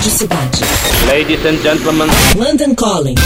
Rádio Cidade. Ladies and gentlemen. London Calling.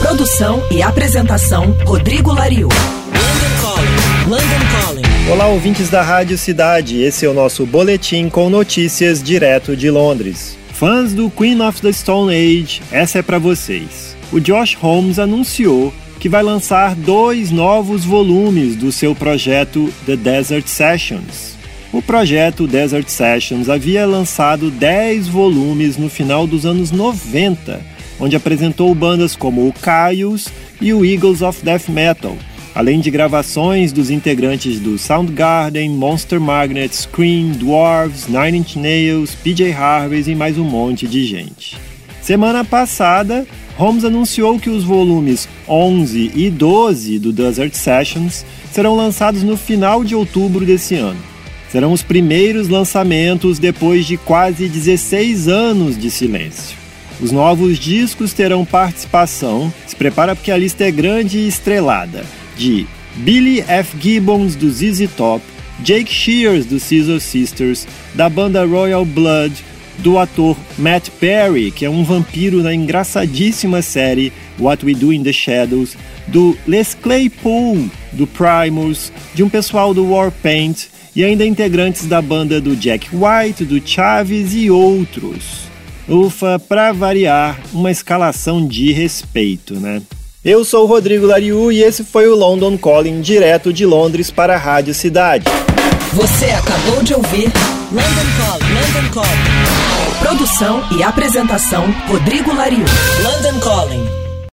Produção e apresentação Rodrigo Lariu. London Calling. London Calling. Olá, ouvintes da Rádio Cidade. Esse é o nosso boletim com notícias direto de Londres. Fãs do Queen of the Stone Age, essa é para vocês. O Josh Holmes anunciou que vai lançar dois novos volumes do seu projeto The Desert Sessions. O projeto Desert Sessions havia lançado 10 volumes no final dos anos 90, onde apresentou bandas como o Caius e o Eagles of Death Metal, além de gravações dos integrantes do Soundgarden, Monster Magnet, Scream, Dwarves, Nine Inch Nails, PJ Harvey e mais um monte de gente. Semana passada, Holmes anunciou que os volumes 11 e 12 do Desert Sessions serão lançados no final de outubro desse ano. Serão os primeiros lançamentos depois de quase 16 anos de silêncio. Os novos discos terão participação, se prepara porque a lista é grande e estrelada, de Billy F. Gibbons do ZZ Top, Jake Shears do Scissor Sisters, da banda Royal Blood, do ator Matt Perry, que é um vampiro na engraçadíssima série What We Do in the Shadows, do Les Claypool, do Primus, de um pessoal do Warpaint, e ainda integrantes da banda do Jack White, do Chaves e outros. Ufa, para variar, uma escalação de respeito, né? Eu sou o Rodrigo Lariu e esse foi o London Calling direto de Londres para a Rádio Cidade. Você acabou de ouvir London Calling. London Calling. Produção e apresentação Rodrigo Lariu. London Calling.